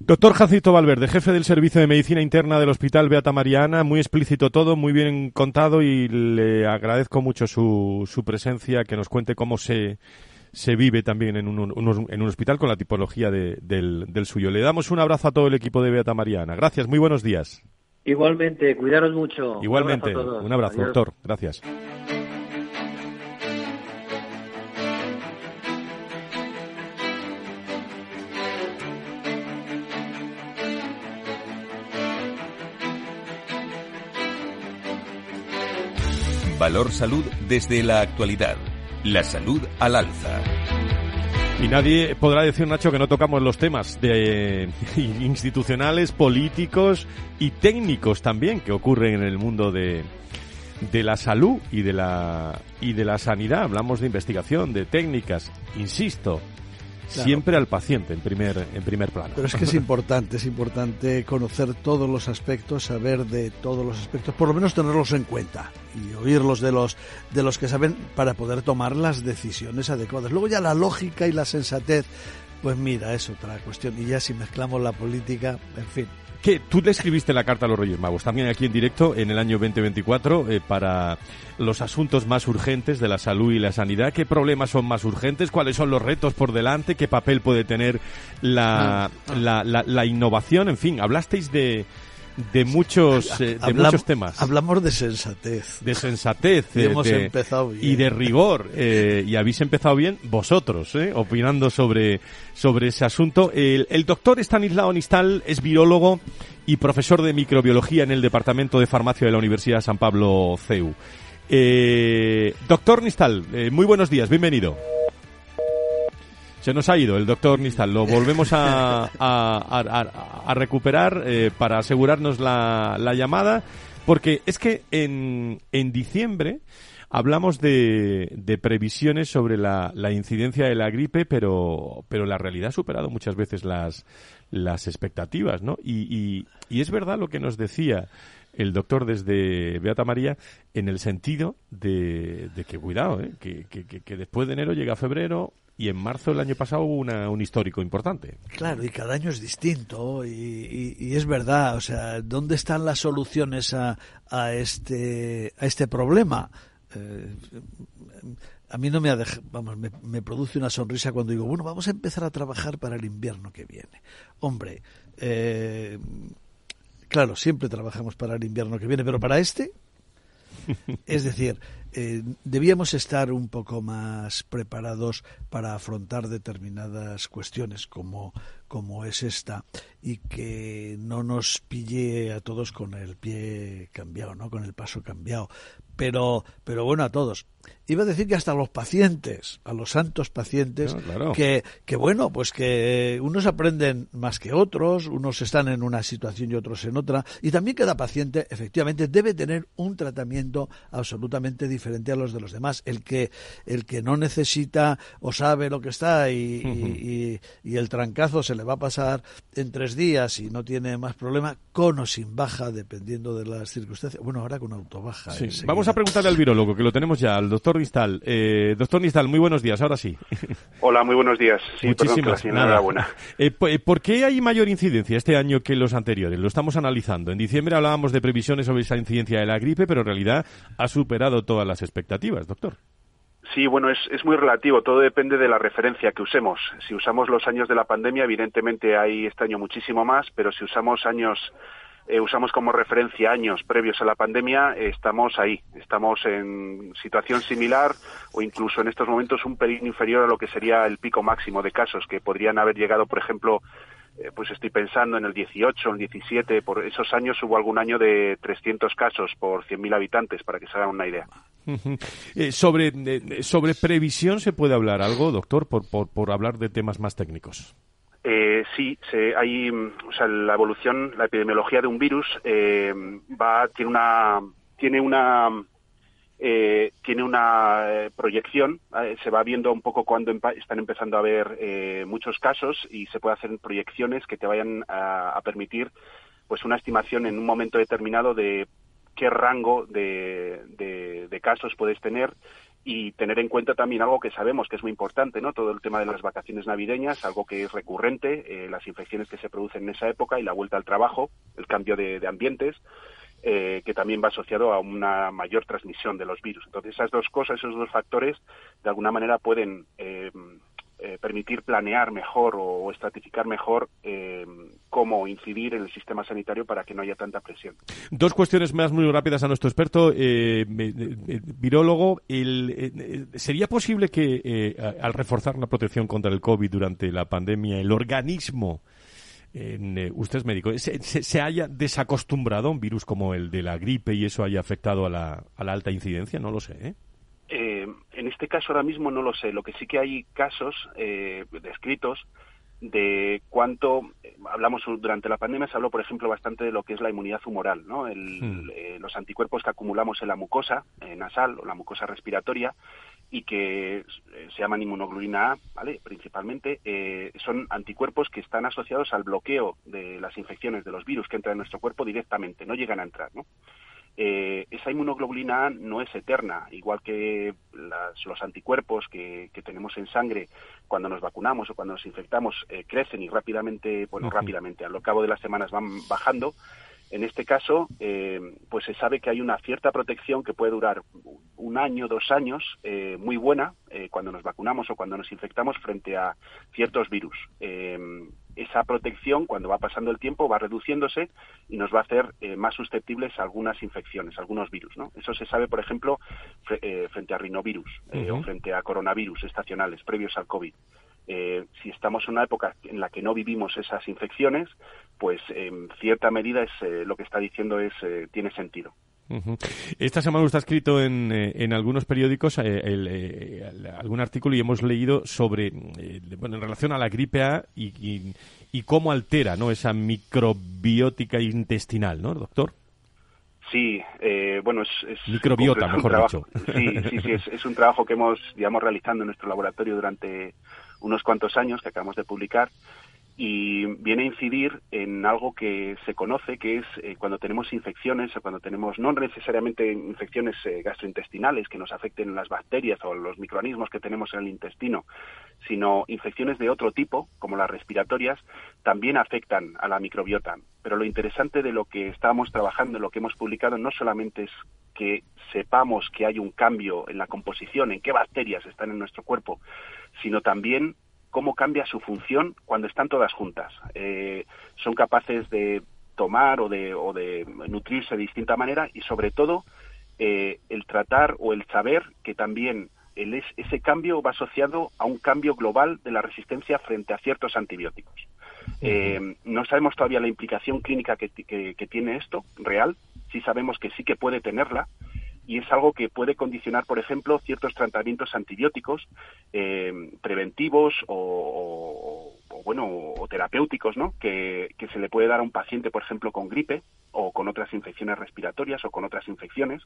S2: Doctor Jacinto Valverde, jefe del Servicio de Medicina Interna del Hospital Beata Mariana, muy explícito todo, muy bien contado y le agradezco mucho su, su presencia, que nos cuente cómo se, se vive también en un, en un hospital con la tipología de, del, del suyo. Le damos un abrazo a todo el equipo de Beata Mariana. Gracias, muy buenos días.
S9: Igualmente, cuidaros mucho.
S2: Igualmente, un abrazo, un abrazo doctor. Gracias.
S1: Valor Salud desde la actualidad. La salud al alza.
S2: Y nadie podrá decir, Nacho, que no tocamos los temas de institucionales, políticos y técnicos también que ocurren en el mundo de, de la salud y de la y de la sanidad. Hablamos de investigación, de técnicas, insisto, Claro. siempre al paciente en primer en primer plano.
S4: Pero es que es importante, es importante conocer todos los aspectos, saber de todos los aspectos, por lo menos tenerlos en cuenta y oírlos de los de los que saben para poder tomar las decisiones adecuadas. Luego ya la lógica y la sensatez, pues mira, es otra cuestión y ya si mezclamos la política, en fin,
S2: que tú le escribiste la carta a los Reyes Magos, también aquí en directo en el año 2024, eh, para los asuntos más urgentes de la salud y la sanidad. ¿Qué problemas son más urgentes? ¿Cuáles son los retos por delante? ¿Qué papel puede tener la, la, la, la innovación? En fin, hablasteis de, de muchos eh, de
S4: hablamos,
S2: muchos temas.
S4: hablamos de sensatez.
S2: De sensatez
S4: y
S2: eh,
S4: hemos
S2: de,
S4: empezado bien.
S2: y de rigor eh, y habéis empezado bien vosotros eh, opinando sobre sobre ese asunto. El, el doctor Stanislao Nistal es virólogo y profesor de microbiología en el departamento de farmacia de la Universidad San Pablo CEU doctor Nistal muy buenos días bienvenido se nos ha ido el doctor Nistal. Lo volvemos a, a, a, a recuperar eh, para asegurarnos la, la, llamada, porque es que en, en diciembre hablamos de, de previsiones sobre la, la, incidencia de la gripe, pero, pero la realidad ha superado muchas veces las, las expectativas, ¿no? Y, y, y es verdad lo que nos decía el doctor desde Beata María en el sentido de, de que, cuidado, ¿eh? que, que, que, después de enero llega febrero y en marzo del año pasado hubo una, un histórico importante.
S4: Claro, y cada año es distinto y, es verdad, o sea, ¿dónde están las soluciones a, a, este, a este problema? Eh, a mí no me ha dejado, vamos, me, me, produce una sonrisa cuando digo, bueno, vamos a empezar a trabajar para el invierno que viene. Hombre, eh, Claro, siempre trabajamos para el invierno que viene, pero para este, es decir, eh, debíamos estar un poco más preparados para afrontar determinadas cuestiones como, como es esta y que no nos pille a todos con el pie cambiado, ¿no? Con el paso cambiado. Pero, pero bueno, a todos. Iba a decir que hasta a los pacientes, a los santos pacientes,
S2: no, claro.
S4: que, que bueno, pues que unos aprenden más que otros, unos están en una situación y otros en otra, y también cada paciente efectivamente debe tener un tratamiento absolutamente diferente a los de los demás. El que, el que no necesita o sabe lo que está y, uh -huh. y, y, y el trancazo se le va a pasar en tres días y no tiene más problema, con o sin baja, dependiendo de las circunstancias. Bueno, ahora con autobaja.
S2: Sí. Vamos a preguntarle al virólogo, que lo tenemos ya, al doctor Nistal. Eh, doctor Nistal, muy buenos días, ahora sí.
S10: Hola, muy buenos días.
S2: Sí, Muchísimas,
S10: perdón, enhorabuena.
S2: Eh, ¿Por qué hay mayor incidencia este año que los anteriores? Lo estamos analizando. En diciembre hablábamos de previsiones sobre esa incidencia de la gripe, pero en realidad ha superado todas las expectativas, doctor.
S10: Sí, bueno, es, es, muy relativo, todo depende de la referencia que usemos. Si usamos los años de la pandemia, evidentemente hay este año muchísimo más, pero si usamos años, eh, usamos como referencia años previos a la pandemia, eh, estamos ahí, estamos en situación similar o incluso en estos momentos un pelín inferior a lo que sería el pico máximo de casos, que podrían haber llegado, por ejemplo, eh, pues estoy pensando en el 18, el 17, por esos años hubo algún año de 300 casos por 100.000 habitantes, para que se hagan una idea.
S2: Sobre, sobre previsión se puede hablar algo, doctor, por, por, por hablar de temas más técnicos.
S10: Eh, sí, se, hay, o sea, la evolución, la epidemiología de un virus eh, va tiene una tiene una eh, tiene una eh, proyección, eh, se va viendo un poco cuando están empezando a haber muchos casos y se puede hacer proyecciones que te vayan a, permitir pues una estimación en un momento determinado de qué rango de, de, casos puedes tener y tener en cuenta también algo que sabemos que es muy importante, ¿no? Todo el tema de las vacaciones navideñas, algo que es recurrente, las infecciones que se producen en esa época y la vuelta al trabajo, el cambio de, de ambientes. Eh, que también va asociado a una mayor transmisión de los virus. Entonces, esas dos cosas, esos dos factores, de alguna manera pueden eh, eh, permitir planear mejor o, estratificar mejor cómo incidir en el sistema sanitario para que no haya tanta presión.
S2: Dos cuestiones más muy rápidas a nuestro experto virólogo. ¿Sería posible que al reforzar la protección contra el COVID durante la pandemia, el organismo eh, usted es médico, ¿se, haya desacostumbrado a un virus como el de la gripe y eso haya afectado a la, alta incidencia? No lo sé. ¿eh?
S10: ¿Eh? en este caso ahora mismo no lo sé. Lo que sí que hay casos eh, descritos de cuánto hablamos durante la pandemia se habló por ejemplo bastante de lo que es la inmunidad humoral no hmm. los anticuerpos que acumulamos en la mucosa nasal o la mucosa respiratoria y que eh, se llaman inmunoglobulina A, ¿vale? Principalmente, eh, son anticuerpos que están asociados al bloqueo de las infecciones de los virus que entran en nuestro cuerpo directamente, no llegan a entrar, ¿no? Eh, esa inmunoglobulina A no es eterna, igual que los anticuerpos que, tenemos en sangre cuando nos vacunamos o cuando nos infectamos crecen y rápidamente, bueno, rápidamente, al cabo de las semanas van bajando, en este caso, eh, pues se sabe que hay una cierta protección que puede durar un año, dos años, eh, muy buena eh, cuando nos vacunamos o cuando nos infectamos frente a ciertos virus. Esa protección, cuando va pasando el tiempo, va reduciéndose y nos va a hacer más susceptibles a algunas infecciones, algunos virus. ¿no? Eso se sabe, por ejemplo, frente a rinovirus o frente a coronavirus estacionales previos al COVID. Eh, si estamos en una época en la que no vivimos esas infecciones, pues en cierta medida es eh, lo que está diciendo es eh, tiene sentido.
S2: Esta semana usted ha escrito en, en algunos periódicos algún artículo y hemos leído sobre, bueno, en relación a la gripe A y, y, cómo altera, ¿no? Esa microbiótica intestinal, ¿no, doctor?
S10: Sí, bueno, es,
S2: microbiota, mejor dicho.
S10: Sí, sí, sí, es, es, un trabajo que hemos, digamos, realizando en nuestro laboratorio durante unos cuantos años que acabamos de publicar y viene a incidir en algo que se conoce, que es eh, cuando tenemos infecciones o cuando tenemos no necesariamente infecciones eh, gastrointestinales que nos afecten las bacterias o los microorganismos que tenemos en el intestino, sino infecciones de otro tipo, como las respiratorias, también afectan a la microbiota. Pero lo interesante de lo que estábamos trabajando, lo que hemos publicado, no solamente es que sepamos que hay un cambio en la composición, en qué bacterias están en nuestro cuerpo, sino también cómo cambia su función cuando están todas juntas. Eh, son capaces de tomar o de, o de nutrirse de distinta manera y sobre todo eh, el tratar o el saber que también el, ese cambio va asociado a un cambio global de la resistencia frente a ciertos antibióticos. Eh, no sabemos todavía la implicación clínica que, que, tiene esto, real, sí sabemos que sí que puede tenerla, y es algo que puede condicionar, por ejemplo, ciertos tratamientos antibióticos eh, preventivos o, bueno o terapéuticos, ¿no? Que, que, se le puede dar a un paciente, por ejemplo, con gripe o con otras infecciones respiratorias o con otras infecciones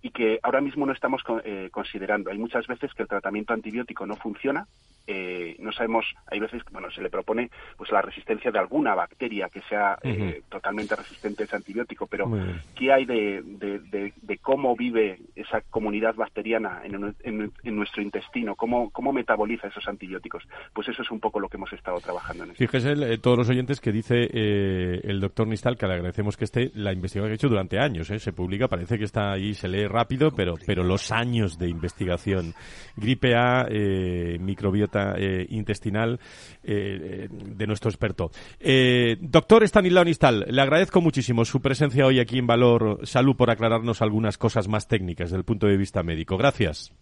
S10: y que ahora mismo no estamos eh, considerando. Hay muchas veces que el tratamiento antibiótico no funciona eh, no sabemos, hay veces, bueno, se le propone pues la resistencia de alguna bacteria que sea eh, totalmente resistente a ese antibiótico, pero ¿qué hay de, de, cómo vive esa comunidad bacteriana en, en, nuestro intestino? ¿Cómo, ¿Cómo metaboliza esos antibióticos? Pues eso es un poco lo que hemos estado trabajando en esto.
S2: Fíjese, eh, todos los oyentes que dice el doctor Nistal, que le agradecemos que esté, la investigación que ha hecho durante años, se publica, parece que está ahí, se lee rápido, pero, pero los años de investigación, gripe A, microbiota eh, intestinal eh, de nuestro experto. Eh, doctor Stanislao Nistal, le agradezco muchísimo su presencia hoy aquí en Valor Salud por aclararnos algunas cosas más técnicas desde el punto de vista médico. Gracias.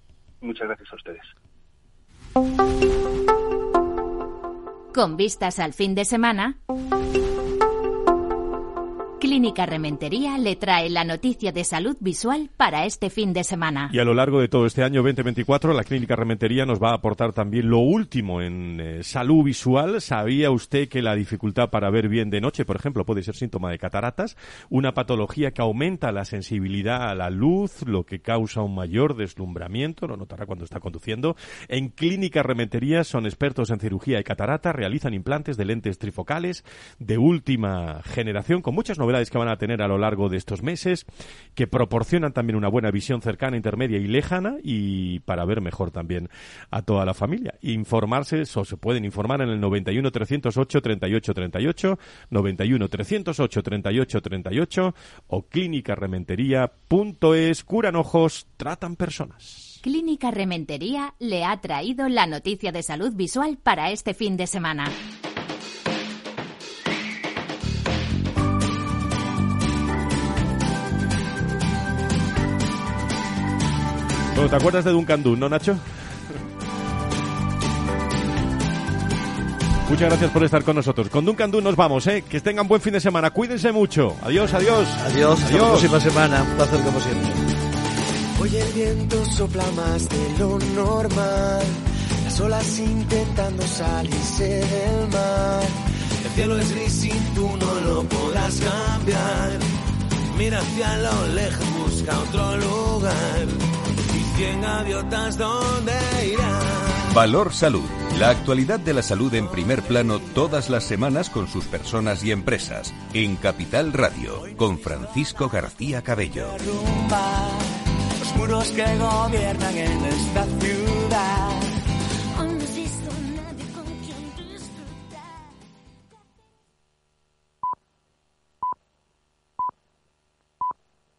S10: Muchas gracias a ustedes.
S11: Con vistas al fin de semana. Clínica Rementería le trae la noticia de salud visual para este fin de semana.
S2: Y a lo largo de todo este año 2024, la Clínica Rementería nos va a aportar también lo último en eh, salud visual. ¿Sabía usted que la dificultad para ver bien de noche, por ejemplo, puede ser síntoma de cataratas? Una patología que aumenta la sensibilidad a la luz, lo que causa un mayor deslumbramiento, lo notará cuando está conduciendo. En Clínica Rementería son expertos en cirugía y catarata, realizan implantes de lentes trifocales de última generación con muchas novedades que van a tener a lo largo de estos meses, que proporcionan también una buena visión cercana, intermedia y lejana y para ver mejor también a toda la familia. Informarse, o se pueden informar en el 91 308 38 38, 91 308 38 38 o clínicarementería.es. Curan ojos, tratan personas.
S11: Clínica Rementería le ha traído la noticia de salud visual para este fin de semana.
S2: Bueno, ¿te acuerdas de Duncan Dun, no, Nacho? Muchas gracias por estar con nosotros. Con Duncan Dun nos vamos, ¿eh? Que tengan buen fin de semana. Cuídense mucho. Adiós, adiós.
S4: Adiós, hasta la próxima semana. Un placer como siempre.
S12: Hoy el viento sopla más de lo normal. Las olas intentando salirse del mar. El cielo es gris y tú no lo podrás cambiar. Mira hacia lo lejos, busca otro lugar. Y cien gaviotas, ¿dónde irán?
S1: Valor Salud. La actualidad de la salud en primer plano todas las semanas con sus personas y empresas. En Capital Radio, con Francisco García Cabello.
S12: Rumba, los muros que gobiernan en esta ciudad.